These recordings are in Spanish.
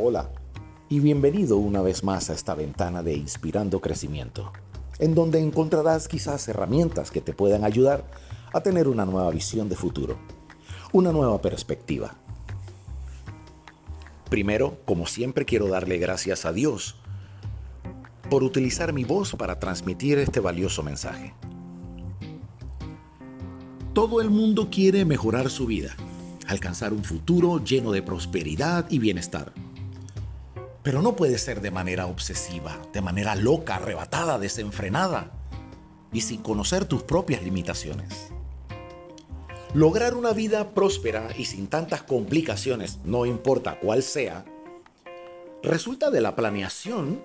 Hola y bienvenido una vez más a esta ventana de Inspirando Crecimiento, en donde encontrarás quizás herramientas que te puedan ayudar a tener una nueva visión de futuro, una nueva perspectiva. Primero, como siempre, quiero darle gracias a Dios por utilizar mi voz para transmitir este valioso mensaje. Todo el mundo quiere mejorar su vida, alcanzar un futuro lleno de prosperidad y bienestar. Pero no puede ser de manera obsesiva, de manera loca, arrebatada, desenfrenada y sin conocer tus propias limitaciones. Lograr una vida próspera y sin tantas complicaciones, no importa cuál sea, resulta de la planeación.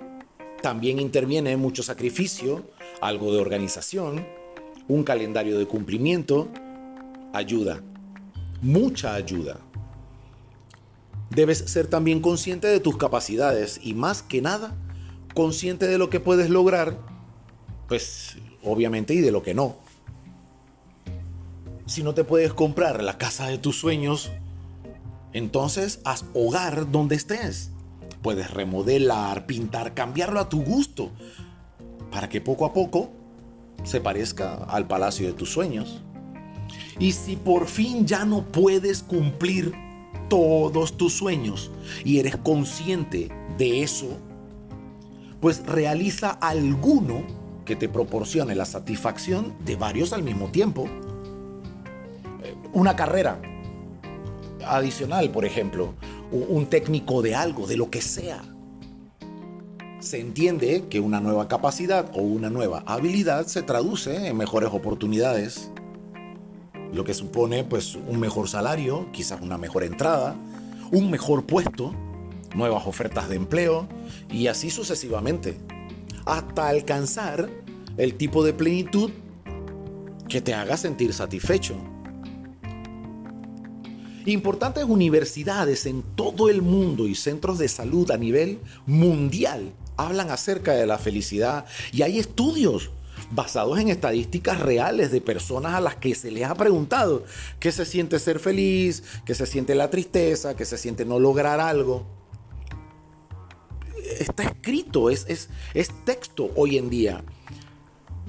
También interviene mucho sacrificio, algo de organización, un calendario de cumplimiento, ayuda, mucha ayuda. Debes ser también consciente de tus capacidades y más que nada, consciente de lo que puedes lograr, pues obviamente y de lo que no. Si no te puedes comprar la casa de tus sueños, entonces haz hogar donde estés. Puedes remodelar, pintar, cambiarlo a tu gusto, para que poco a poco se parezca al palacio de tus sueños. Y si por fin ya no puedes cumplir todos tus sueños y eres consciente de eso, pues realiza alguno que te proporcione la satisfacción de varios al mismo tiempo. Una carrera adicional, por ejemplo, un técnico de algo, de lo que sea. Se entiende que una nueva capacidad o una nueva habilidad se traduce en mejores oportunidades lo que supone pues un mejor salario, quizás una mejor entrada, un mejor puesto, nuevas ofertas de empleo y así sucesivamente, hasta alcanzar el tipo de plenitud que te haga sentir satisfecho. Importantes universidades en todo el mundo y centros de salud a nivel mundial hablan acerca de la felicidad y hay estudios basados en estadísticas reales de personas a las que se les ha preguntado qué se siente ser feliz, qué se siente la tristeza, qué se siente no lograr algo. Está escrito, es, es, es texto hoy en día.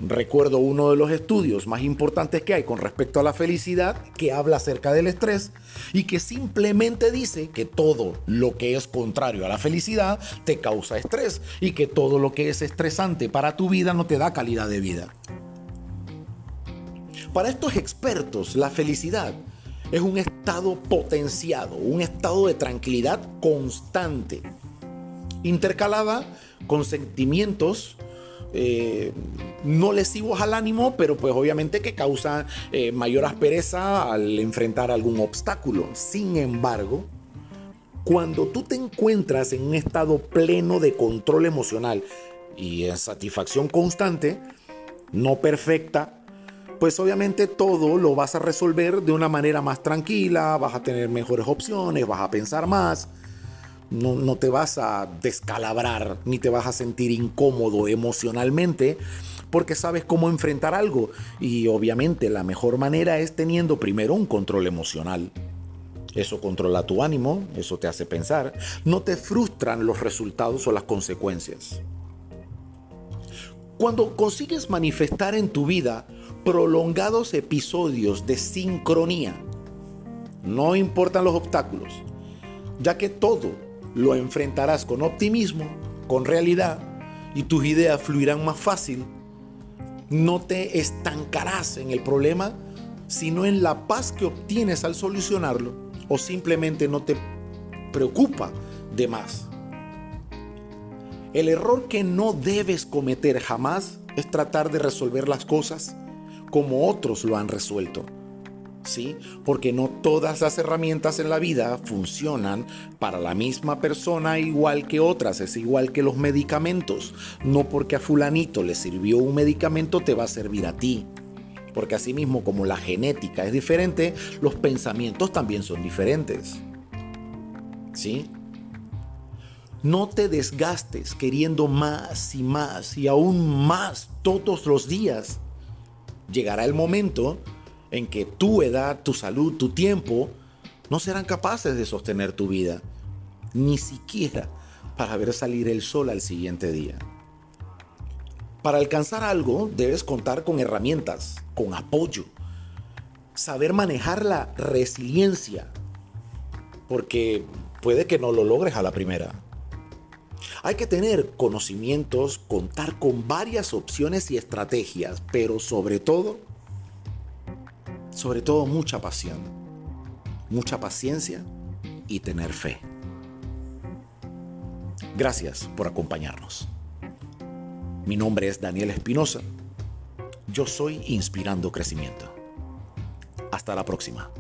Recuerdo uno de los estudios más importantes que hay con respecto a la felicidad que habla acerca del estrés y que simplemente dice que todo lo que es contrario a la felicidad te causa estrés y que todo lo que es estresante para tu vida no te da calidad de vida. Para estos expertos, la felicidad es un estado potenciado, un estado de tranquilidad constante, intercalada con sentimientos eh, no lesivos al ánimo, pero pues obviamente que causa eh, mayor aspereza al enfrentar algún obstáculo. Sin embargo, cuando tú te encuentras en un estado pleno de control emocional y en satisfacción constante, no perfecta, pues obviamente todo lo vas a resolver de una manera más tranquila, vas a tener mejores opciones, vas a pensar más no, te vas a descalabrar ni te vas a sentir incómodo emocionalmente porque sabes cómo enfrentar algo. Y obviamente la mejor manera es teniendo primero un control emocional. Eso controla tu ánimo, eso te hace pensar. No te frustran los resultados o las consecuencias. Cuando consigues manifestar en tu vida prolongados episodios de sincronía, no importan los obstáculos, ya que todo lo enfrentarás con optimismo, con realidad, y tus ideas fluirán más fácil. No te estancarás en el problema, sino en la paz que obtienes al solucionarlo, o simplemente no te preocupa de más. El error que no debes cometer jamás es tratar de resolver las cosas como otros lo han resuelto. ¿Sí? Porque no todas las herramientas en la vida funcionan para la misma persona igual que otras, es igual que los medicamentos. No porque a fulanito le sirvió un medicamento te va a servir a ti. Porque asimismo como la genética es diferente, los pensamientos también son diferentes. ¿Sí? No te desgastes queriendo más y más y aún más todos los días. Llegará el momento en que tu edad, tu salud, tu tiempo no serán capaces de sostener tu vida. ni siquiera para ver salir el sol al siguiente día. Para alcanzar algo debes contar con herramientas, con apoyo, saber manejar la resiliencia, porque puede que no lo logres a la primera. Hay que tener conocimientos, contar con varias opciones y estrategias, pero sobre todo, sobre todo mucha pasión, mucha paciencia y tener fe. Gracias por acompañarnos. Mi nombre es Daniel Espinosa. Yo soy Inspirando Crecimiento. Hasta la próxima.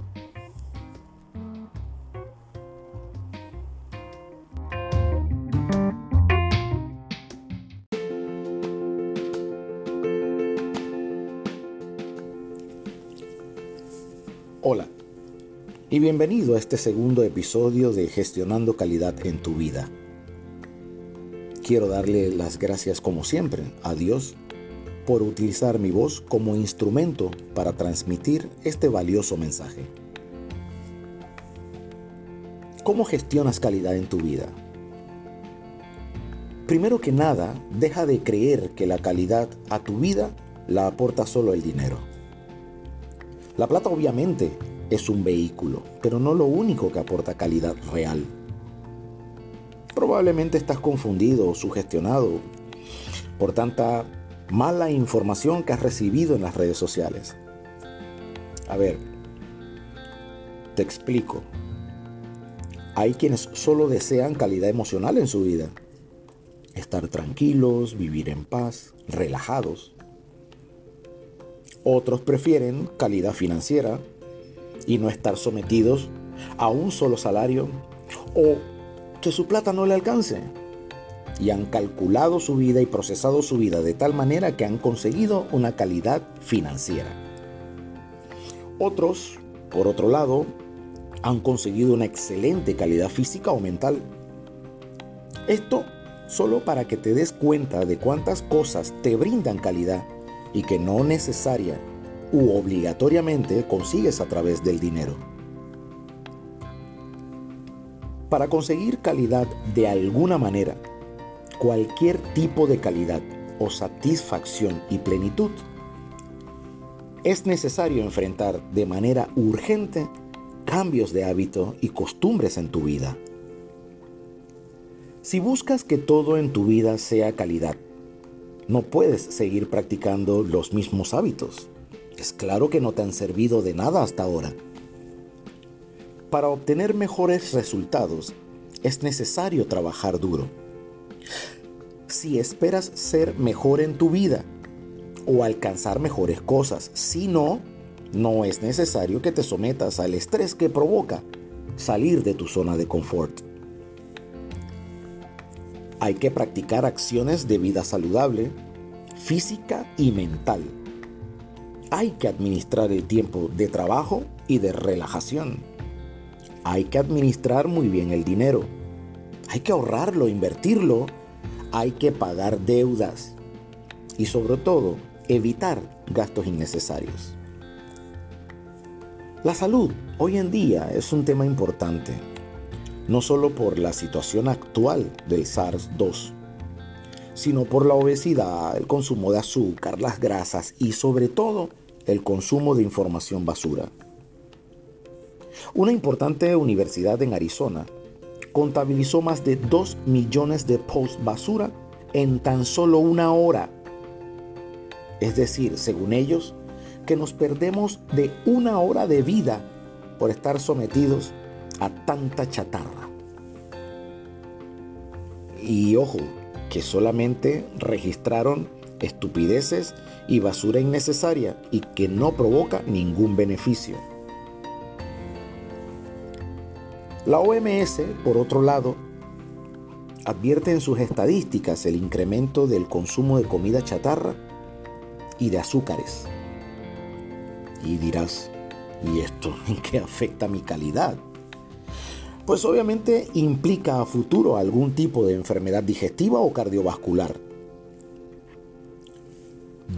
Hola y bienvenido a este segundo episodio de Gestionando Calidad en tu vida. Quiero darle las gracias como siempre a Dios por utilizar mi voz como instrumento para transmitir este valioso mensaje. ¿Cómo gestionas calidad en tu vida? Primero que nada, deja de creer que la calidad a tu vida la aporta solo el dinero. La plata obviamente es un vehículo, pero no lo único que aporta calidad real. Probablemente estás confundido o sugestionado por tanta mala información que has recibido en las redes sociales. A ver, te explico. Hay quienes solo desean calidad emocional en su vida. Estar tranquilos, vivir en paz, relajados. Otros prefieren calidad financiera y no estar sometidos a un solo salario o que su plata no le alcance. Y han calculado su vida y procesado su vida de tal manera que han conseguido una calidad financiera. Otros, por otro lado, han conseguido una excelente calidad física o mental. Esto solo para que te des cuenta de cuántas cosas te brindan calidad y que no necesaria u obligatoriamente consigues a través del dinero. Para conseguir calidad de alguna manera, cualquier tipo de calidad o satisfacción y plenitud, es necesario enfrentar de manera urgente cambios de hábito y costumbres en tu vida. Si buscas que todo en tu vida sea calidad, no puedes seguir practicando los mismos hábitos. Es claro que no te han servido de nada hasta ahora. Para obtener mejores resultados es necesario trabajar duro. Si esperas ser mejor en tu vida o alcanzar mejores cosas, si no, no es necesario que te sometas al estrés que provoca salir de tu zona de confort. Hay que practicar acciones de vida saludable, física y mental. Hay que administrar el tiempo de trabajo y de relajación hay que administrar muy bien el dinero. Hay que ahorrarlo, invertirlo. Hay que pagar deudas. Y sobre todo, evitar gastos innecesarios. La salud hoy en día es un tema importante, no solo por la situación actual del SARS-2, sino por la obesidad, el consumo de azúcar, las grasas y sobre todo el consumo de información basura. Una importante universidad en Arizona contabilizó más de 2 millones de posts basura en tan solo una hora. Es decir, según ellos, que nos perdemos de una hora de vida por estar sometidos a tanta chatarra. Y ojo, que solamente registraron estupideces y basura innecesaria y que no provoca ningún beneficio. La OMS, por otro lado, advierte en sus estadísticas el incremento del consumo de comida chatarra y de azúcares. Y dirás, ¿y esto en qué afecta mi calidad? Pues obviamente implica a futuro algún tipo de enfermedad digestiva o cardiovascular.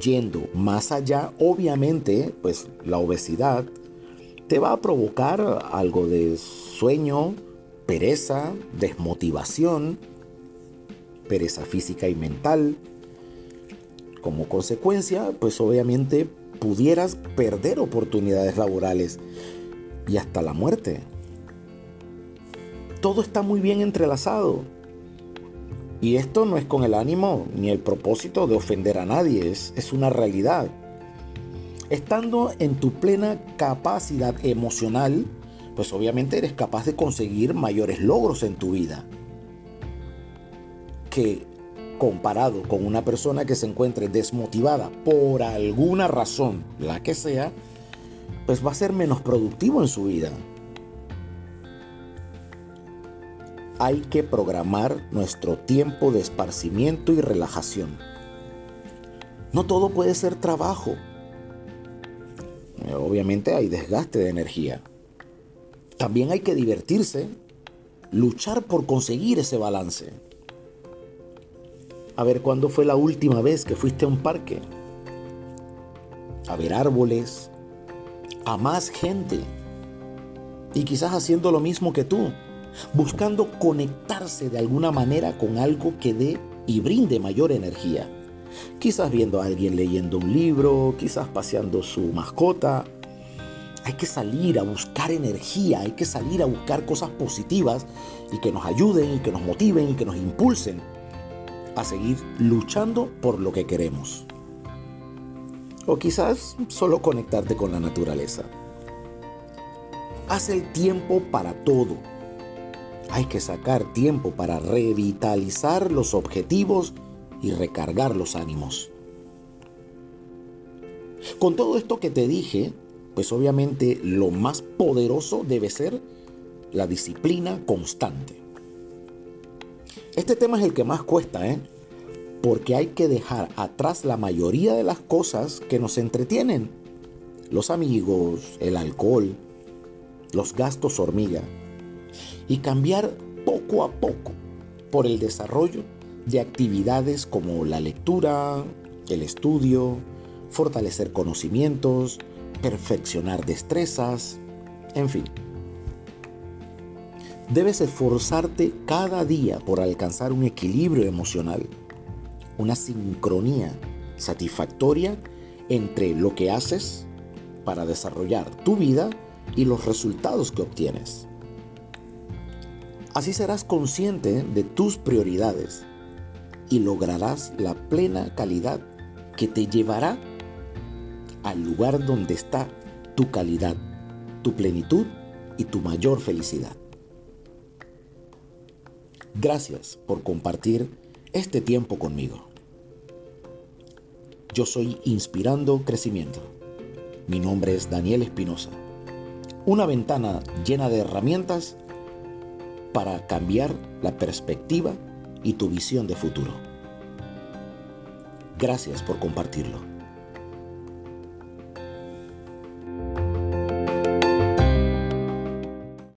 Yendo más allá, obviamente, pues la obesidad te va a provocar algo de sueño, pereza, desmotivación, pereza física y mental. Como consecuencia, pues obviamente pudieras perder oportunidades laborales y hasta la muerte. Todo está muy bien entrelazado. Y esto no es con el ánimo ni el propósito de ofender a nadie, es, es una realidad. Estando en tu plena capacidad emocional, pues obviamente eres capaz de conseguir mayores logros en tu vida. Que comparado con una persona que se encuentre desmotivada por alguna razón, la que sea, pues va a ser menos productivo en su vida. Hay que programar nuestro tiempo de esparcimiento y relajación. No todo puede ser trabajo. Obviamente hay desgaste de energía. También hay que divertirse, luchar por conseguir ese balance. A ver, ¿cuándo fue la última vez que fuiste a un parque? A ver árboles, a más gente. Y quizás haciendo lo mismo que tú, buscando conectarse de alguna manera con algo que dé y brinde mayor energía. Quizás viendo a alguien leyendo un libro, quizás paseando su mascota. Hay que salir a buscar energía, hay que salir a buscar cosas positivas y que nos ayuden y que nos motiven y que nos impulsen a seguir luchando por lo que queremos. O quizás solo conectarte con la naturaleza. Haz el tiempo para todo. Hay que sacar tiempo para revitalizar los objetivos y recargar los ánimos. Con todo esto que te dije, pues obviamente lo más poderoso debe ser la disciplina constante. Este tema es el que más cuesta, ¿eh? porque hay que dejar atrás la mayoría de las cosas que nos entretienen. Los amigos, el alcohol, los gastos hormiga. Y cambiar poco a poco por el desarrollo de actividades como la lectura, el estudio, fortalecer conocimientos, perfeccionar destrezas, en fin. Debes esforzarte cada día por alcanzar un equilibrio emocional una sincronía satisfactoria entre lo que haces para desarrollar tu vida y los resultados que obtienes. Así serás consciente de tus prioridades y lograrás la plena calidad que te llevará al lugar donde está tu calidad, tu plenitud y tu mayor felicidad. Gracias por compartir este tiempo conmigo. Yo soy Inspirando Crecimiento. Mi nombre es Daniel Espinosa. Una ventana llena de herramientas para cambiar la perspectiva y tu visión de futuro. Gracias por compartirlo.